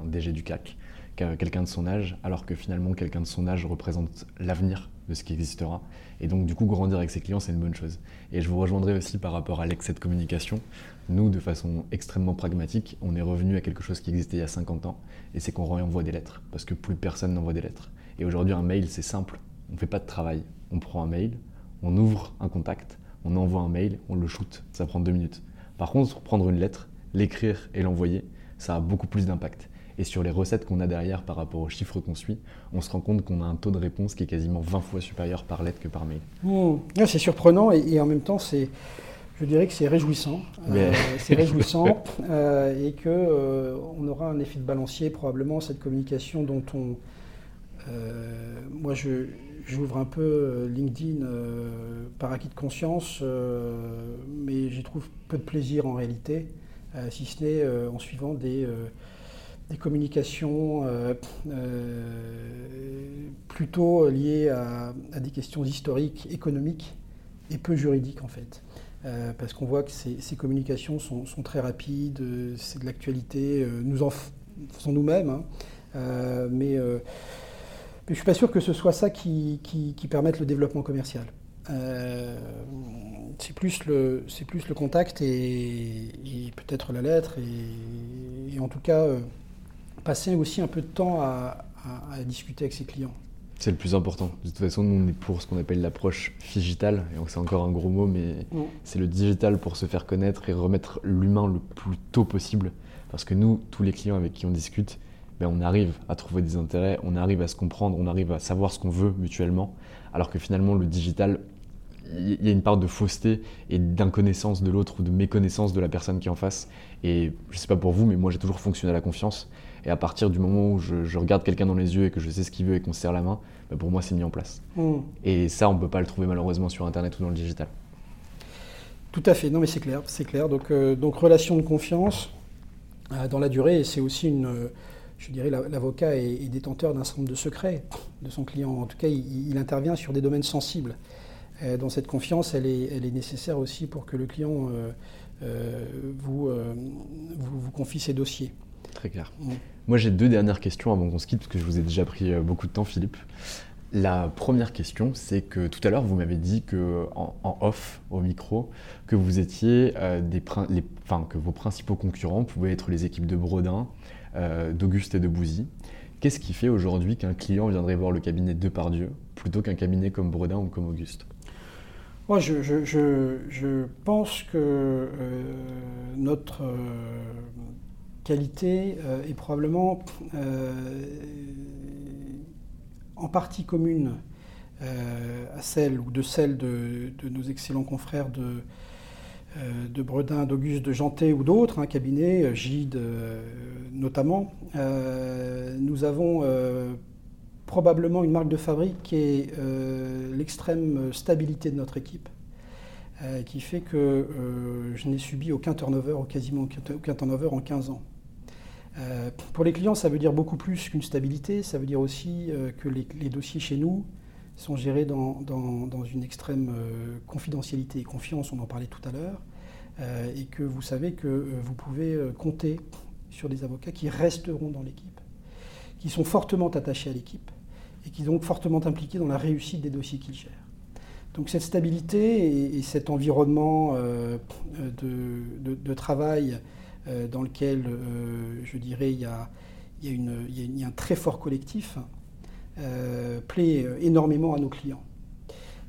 un DG du CAC qu'à quelqu'un de son âge, alors que finalement quelqu'un de son âge représente l'avenir de ce qui existera. Et donc du coup, grandir avec ses clients, c'est une bonne chose. Et je vous rejoindrai aussi par rapport à l'excès de communication. Nous, de façon extrêmement pragmatique, on est revenu à quelque chose qui existait il y a 50 ans, et c'est qu'on renvoie des lettres, parce que plus personne n'envoie des lettres. Et aujourd'hui, un mail, c'est simple on ne fait pas de travail. On prend un mail, on ouvre un contact, on envoie un mail, on le shoot. Ça prend deux minutes. Par contre, prendre une lettre, l'écrire et l'envoyer, ça a beaucoup plus d'impact. Et sur les recettes qu'on a derrière par rapport aux chiffres qu'on suit, on se rend compte qu'on a un taux de réponse qui est quasiment 20 fois supérieur par lettre que par mail. Mmh. C'est surprenant et, en même temps, c'est, je dirais que c'est réjouissant. Euh, c'est réjouissant [laughs] euh, et qu'on euh, on aura un effet de balancier probablement cette communication dont on, moi, je, J'ouvre un peu euh, LinkedIn euh, par acquis de conscience, euh, mais j'y trouve peu de plaisir en réalité, si ce n'est en suivant des, des communications plutôt liées à, des questions historiques, économiques et peu juridiques en fait. parce qu'on voit que ces, communications sont, très rapides, c'est de l'actualité, nous en faisons nous-mêmes, hein, mais je ne suis pas sûr que ce soit ça qui, permette le développement commercial. Euh, c'est plus, le, contact et, peut-être la lettre et, en tout cas euh, passer aussi un peu de temps à, discuter avec ses clients. C'est le plus important. De toute façon, nous, on est pour ce qu'on appelle l'approche digitale. Et c'est encore un gros mot, mais mm. c'est le digital pour se faire connaître et remettre l'humain le plus tôt possible. Parce que nous, tous les clients avec qui on discute, ben, on arrive à trouver des intérêts, on arrive à se comprendre, on arrive à savoir ce qu'on veut mutuellement, alors que finalement le digital, il y a une part de fausseté et d'inconnaissance de l'autre ou de méconnaissance de la personne qui est en face. Et je sais pas pour vous, mais moi j'ai toujours fonctionné à la confiance. Et à partir du moment où je, regarde quelqu'un dans les yeux et que je sais ce qu'il veut et qu'on se serre la main, bah, pour moi c'est mis en place. Mm. Et ça, on ne peut pas le trouver malheureusement sur Internet ou dans le digital. Tout à fait, non mais c'est clair, c'est clair. Donc, euh, donc relation de confiance euh, dans la durée, et c'est aussi une, euh, je dirais, l'avocat est, détenteur d'un certain nombre de secrets de son client. En tout cas, il, intervient sur des domaines sensibles. dans cette confiance, elle est, elle est, nécessaire aussi pour que le client vous, vous, confie ses dossiers. Très clair. Mm. Moi, j'ai deux dernières questions avant qu'on se quitte, parce que je vous ai déjà pris beaucoup de temps, Philippe. La première question, c'est que tout à l'heure, vous m'avez dit que, en, off, au micro, que vous étiez euh, des, que vos principaux concurrents pouvaient être les équipes de Brodin, euh, d'Auguste et de Bouzy. Qu'est-ce qui fait aujourd'hui qu'un client viendrait voir le cabinet de Depardieu plutôt qu'un cabinet comme Brodin ou comme Auguste? Moi, je, pense que euh, notre qualité est probablement en partie commune euh, à celle ou de celle de, nos excellents confrères de, euh, de Bredin, d'Auguste, de Janté ou d'autres, un hein, cabinet, euh, Gide notamment, nous avons probablement une marque de fabrique qui est l'extrême stabilité de notre équipe. qui fait que je n'ai subi aucun turnover, ou quasiment aucun turnover en 15 ans. Euh, pour les clients, ça veut dire beaucoup plus qu'une stabilité, ça veut dire aussi euh, que les, dossiers chez nous sont gérés dans, une extrême euh, confidentialité et confiance, on en parlait tout à l'heure, et que vous savez que vous pouvez compter sur des avocats qui resteront dans l'équipe, qui sont fortement attachés à l'équipe et qui sont donc fortement impliqués dans la réussite des dossiers qu'ils gèrent. Donc cette stabilité et, cet environnement de, travail dans lequel, euh, je dirais, il y, a, un très fort collectif, euh, plaît énormément à nos clients.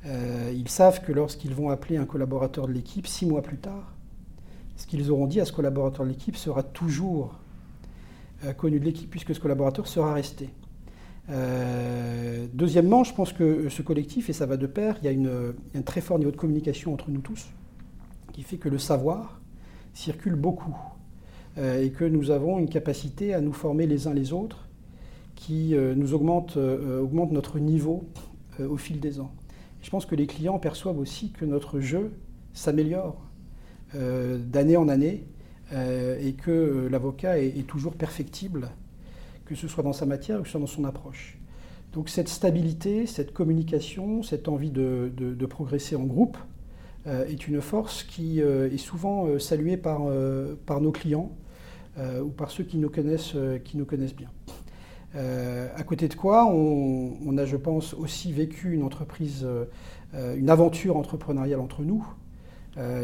ils savent que lorsqu'ils vont appeler un collaborateur de l'équipe, six mois plus tard, ce qu'ils auront dit à ce collaborateur de l'équipe sera toujours connu de l'équipe, puisque ce collaborateur sera resté. deuxièmement, je pense que ce collectif, et ça va de pair, il y a un très fort niveau de communication entre nous tous, qui fait que le savoir circule beaucoup. Euh, et que nous avons une capacité à nous former les uns les autres qui euh, nous augmente, euh, augmente notre niveau au fil des ans. Je pense que les clients perçoivent aussi que notre jeu s'améliore d'année en année et que l'avocat est, toujours perfectible, que ce soit dans sa matière ou dans son approche. Donc cette stabilité, cette communication, cette envie de, progresser en groupe est une force qui est souvent saluée par nos clients euh, ou par ceux qui nous connaissent, euh, qui nous connaissent bien. Euh, à côté de quoi, on, a, je pense, aussi vécu une entreprise, une aventure entrepreneuriale entre nous,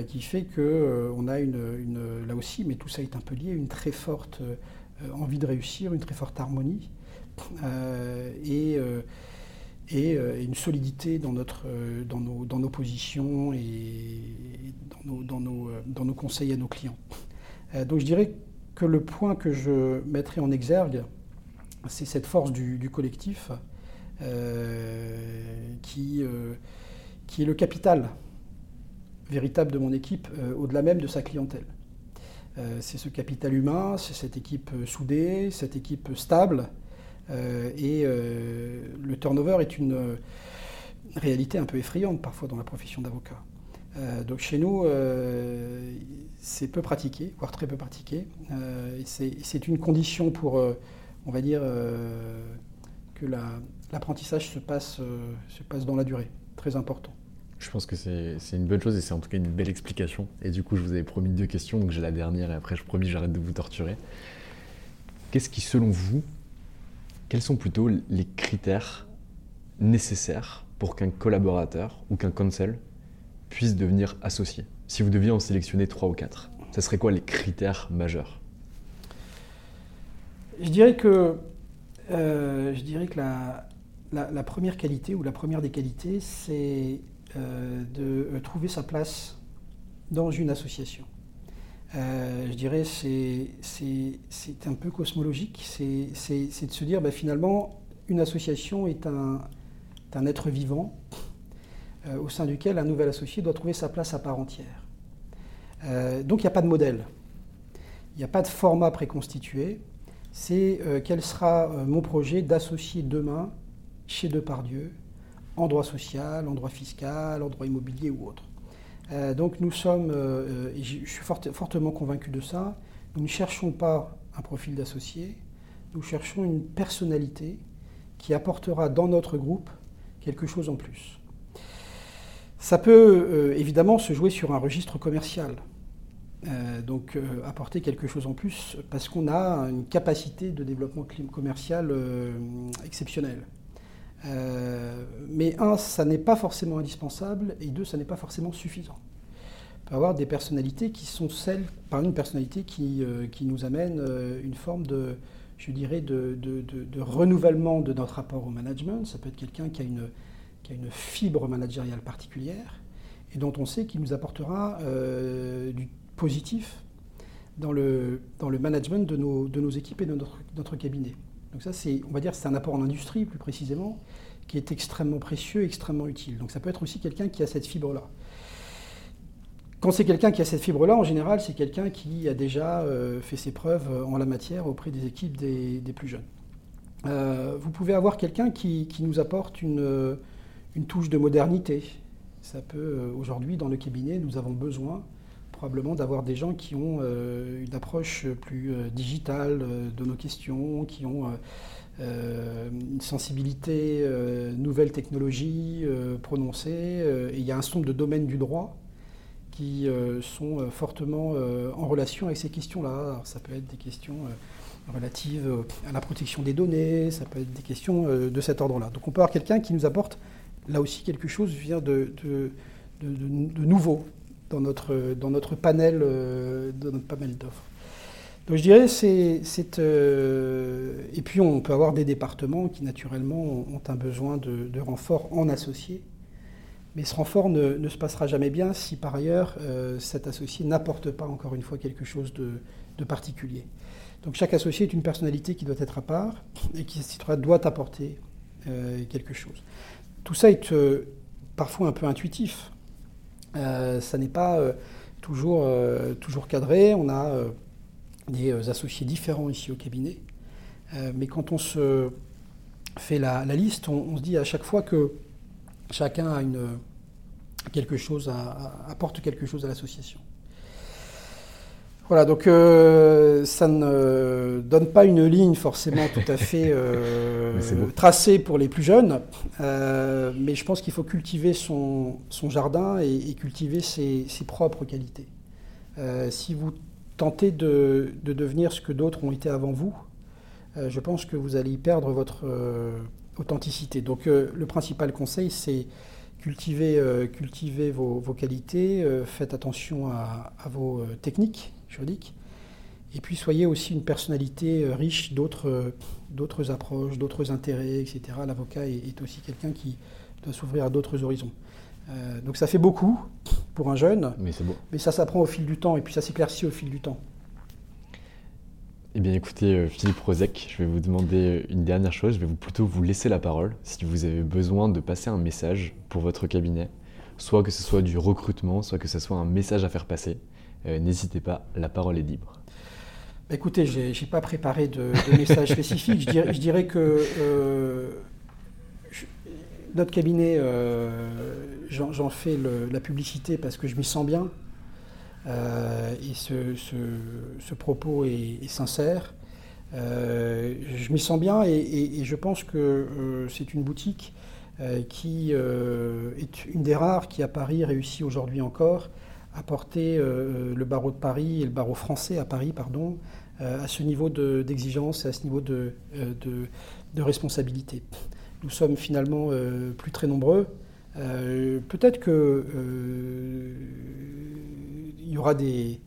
qui fait qu'on a une, là aussi, mais tout ça est un peu lié, une très forte envie de réussir, une très forte harmonie et, et, une solidité dans, notre, dans, nos, dans nos positions et dans nos, dans nos, dans nos conseils à nos clients. donc je dirais que le point que je mettrai en exergue, c'est cette force du, collectif euh, qui, euh, qui est le capital véritable de mon équipe, euh, au-delà même de sa clientèle. c'est ce capital humain, c'est cette équipe soudée, cette équipe stable, et le turnover est une réalité un peu effrayante parfois dans la profession d'avocat. Donc chez nous, c'est peu pratiqué, voire très peu pratiqué. Euh, c'est une condition pour, euh, on va dire, euh, que l'apprentissage se, passe, se passe dans la durée. Très important. Je pense que c'est une bonne chose et c'est en tout cas une belle explication. Et du coup, je vous avais promis deux questions, donc j'ai la dernière et après, je promis, j'arrête de vous torturer. Qu'est-ce qui, selon vous, quels sont plutôt les critères nécessaires pour qu'un collaborateur ou qu'un counsel puisse devenir associé si vous deviez en sélectionner trois ou quatre, ce serait quoi les critères majeurs? Je dirais que, euh, je dirais que la, la, première qualité ou la première des qualités, c'est euh, de trouver sa place dans une association. Euh, je dirais c'est c'est un peu cosmologique, c'est de se dire bah, finalement une association est un, un être vivant au sein duquel un nouvel associé doit trouver sa place à part entière. donc il n'y a pas de modèle, il n'y a pas de format préconstitué. C'est quel sera mon projet d'associer demain chez Depardieu en droit social, en droit fiscal, en droit immobilier ou autre. Euh, donc nous sommes, euh, je suis fortement convaincu de ça, nous ne cherchons pas un profil d'associé, nous cherchons une personnalité qui apportera dans notre groupe quelque chose en plus. Ça peut euh, évidemment se jouer sur un registre commercial, donc apporter quelque chose en plus parce qu'on a une capacité de développement commercial exceptionnelle. Euh, mais un, ça n'est pas forcément indispensable, et deux, ça n'est pas forcément suffisant. Peut avoir des personnalités qui sont celles, par une personnalité qui, euh, qui nous amène euh, une forme de, je dirais, de, de, de, renouvellement de notre rapport au management. Ça peut être quelqu'un qui, a une, qui a une fibre managériale particulière et dont on sait qu'il nous apportera du positif dans le, dans le management de nos, de nos équipes et de notre, cabinet. Donc ça, c'est, on va dire, c'est un apport en industrie plus précisément, qui est extrêmement précieux, extrêmement utile. Donc ça peut être aussi quelqu'un qui a cette fibre-là. Quand c'est quelqu'un qui a cette fibre-là, en général, c'est quelqu'un qui a déjà euh, fait ses preuves en la matière auprès des équipes des, plus jeunes. Euh, vous pouvez avoir quelqu'un qui, nous apporte une, une, touche de modernité. Ça peut, euh, aujourd'hui, dans le cabinet, nous avons besoin probablement d'avoir des gens qui ont euh, une approche plus euh, digitale de nos questions, qui ont une sensibilité nouvelles technologies prononcée. et il y a un nombre de domaines du droit qui sont fortement en relation avec ces questions-là. Ça peut être des questions relatives à la protection des données, ça peut être des questions de cet ordre-là. Donc on peut avoir quelqu'un qui nous apporte là aussi quelque chose vient de, nouveau dans notre, dans notre panel, euh, d'offres. Donc je dirais, c'est. Euh, et puis on peut avoir des départements qui naturellement ont un besoin de, renfort en associé. Mais ce renfort ne, se passera jamais bien si par ailleurs euh, cet associé n'apporte pas encore une fois quelque chose de, de, particulier. Donc chaque associé est une personnalité qui doit être à part et qui doit apporter quelque chose. Tout ça est parfois un peu intuitif. Euh, ça n'est pas euh, toujours, euh, toujours cadré. On a des associés différents ici au cabinet. mais quand on se fait la, liste, on, se dit à chaque fois que chacun apporte quelque chose à l'association. Voilà, donc euh, ça ne donne pas une ligne forcément tout à fait euh, [laughs] tracée pour les plus jeunes, euh, mais je pense qu'il faut cultiver son, jardin et, cultiver ses, propres qualités. si vous tentez de, devenir ce que d'autres ont été avant vous, je pense que vous allez y perdre votre authenticité. Donc le principal conseil, c'est cultiver, cultiver vos, qualités, faites attention à vos techniques juridique. Et puis soyez aussi une personnalité euh, riche d'autres, euh, d'autres approches, d'autres intérêts, etc. L'avocat est, aussi quelqu'un qui doit s'ouvrir à d'autres horizons. Euh, donc ça fait beaucoup pour un jeune, mais, beau. mais ça s'apprend au fil du temps et puis ça s'éclaircit au fil du temps. Eh bien écoutez, Philippe Rozek, je vais vous demander une dernière chose, je vais vous plutôt vous laisser la parole si vous avez besoin de passer un message pour votre cabinet, soit que ce soit du recrutement, soit que ce soit un message à faire passer. Euh, n'hésitez pas, la parole est libre. Bah, écoutez, je n'ai pas préparé de, message spécifique. Je dirais, que euh, notre cabinet, euh, j'en fais la publicité parce que je m'y sens bien. et ce, propos est, sincère. je m'y sens bien et, je pense que c'est une boutique qui est une des rares qui à Paris réussit aujourd'hui encore apporter euh, le barreau de Paris et le barreau français à Paris, pardon, euh, à ce niveau d'exigence et à ce niveau de, euh, de, responsabilité. Nous sommes finalement plus très nombreux. Peut-être que il y aura des,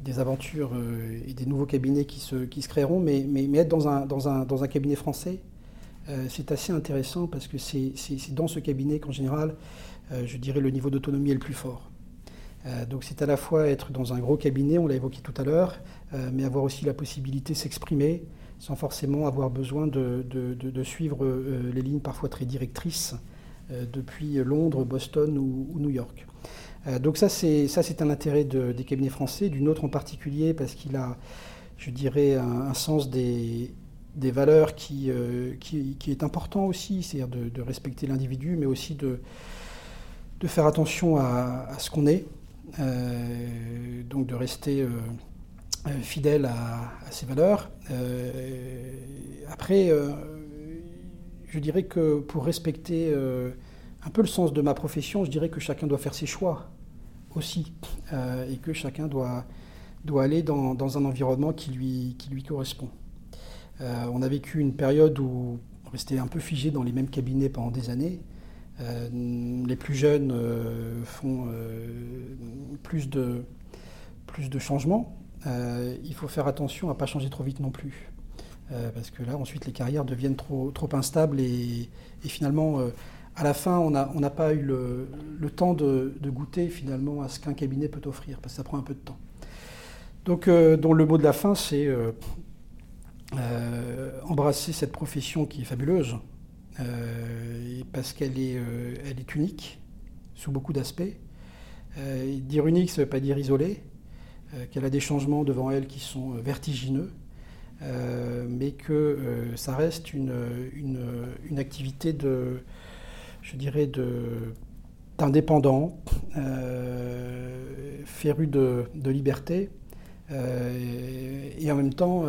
des aventures et des nouveaux cabinets qui se, qui se créeront, mais, mais, mais, être dans un, dans un, dans un cabinet français, c'est assez intéressant parce que c'est dans ce cabinet qu'en général, je dirais, le niveau d'autonomie est le plus fort. Euh, donc c'est à la fois être dans un gros cabinet, on l'a évoqué tout à l'heure, euh, mais avoir aussi la possibilité de s'exprimer sans forcément avoir besoin de, suivre euh, les lignes parfois très directrices depuis Londres, Boston ou, New York. donc ça, c'est un intérêt des cabinets français, d'une autre en particulier parce qu'il a, je dirais, un, sens des, des valeurs qui, qui, est important aussi, c'est-à-dire de, respecter l'individu, mais aussi de, de faire attention à, ce qu'on est, donc de rester fidèle à, à, ses valeurs. après, je dirais que pour respecter euh, un peu le sens de ma profession, je dirais que chacun doit faire ses choix aussi, euh, et que chacun doit, doit aller dans, un environnement qui lui, qui lui correspond. Euh, on a vécu une période où on restait un peu figé dans les mêmes cabinets pendant des années. Les plus jeunes font plus, de, plus de changements. il faut faire attention à ne pas changer trop vite non plus. Euh, parce que là, ensuite, les carrières deviennent trop, trop instables et, finalement, euh, à la fin, on n'a pas eu le, temps de, goûter finalement à ce qu'un cabinet peut offrir, parce que ça prend un peu de temps. Donc, euh, le mot de la fin, c'est embrasser cette profession qui est fabuleuse, parce qu'elle est, elle est unique sous beaucoup d'aspects. dire unique, ça ne veut pas dire isolé, qu'elle a des changements devant elle qui sont vertigineux. Euh, mais que euh, ça reste une, une, activité de, je dirais, d'indépendant, euh, féru de, de liberté, et en même temps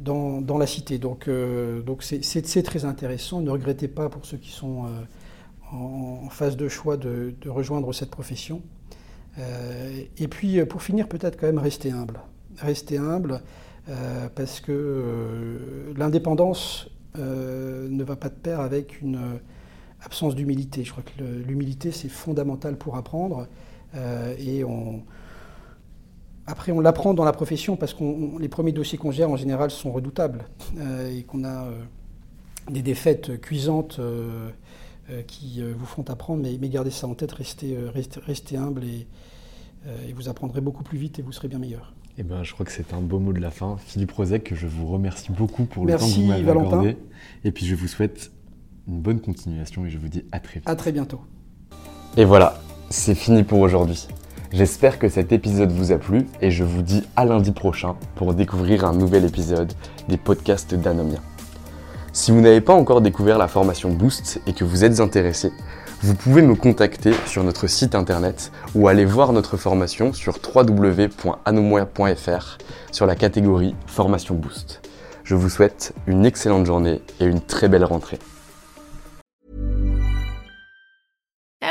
dans, la cité. Donc donc c'est très intéressant. Ne regrettez pas pour ceux qui sont en, phase de choix de, rejoindre cette profession. et puis pour finir, peut-être quand même rester humble. Rester humble. Euh, parce que euh, l'indépendance euh, ne va pas de pair avec une absence d'humilité. Je crois que l'humilité, c'est fondamental pour apprendre. et on, après, on l'apprend dans la profession parce que les premiers dossiers qu'on gère, en général, sont redoutables. et qu'on a des défaites cuisantes qui vous font apprendre. Mais, gardez ça en tête, restez, restez, humble et, et vous apprendrez beaucoup plus vite et vous serez bien meilleur. Eh ben, je crois que c'est un beau mot de la fin. Philippe Rosec, je vous remercie beaucoup pour le temps que vous m'avez accordé. Et puis je vous souhaite une bonne continuation et je vous dis à très vite. À très bientôt. Et voilà, c'est fini pour aujourd'hui. J'espère que cet épisode vous a plu et je vous dis à lundi prochain pour découvrir un nouvel épisode des podcasts d'Anomia. Si vous n'avez pas encore découvert la formation Boost et que vous êtes intéressé, vous pouvez me contacter sur notre site internet ou aller voir notre formation sur www.anomoya.fr sur la catégorie Formation Boost. Je vous souhaite une excellente journée et une très belle rentrée.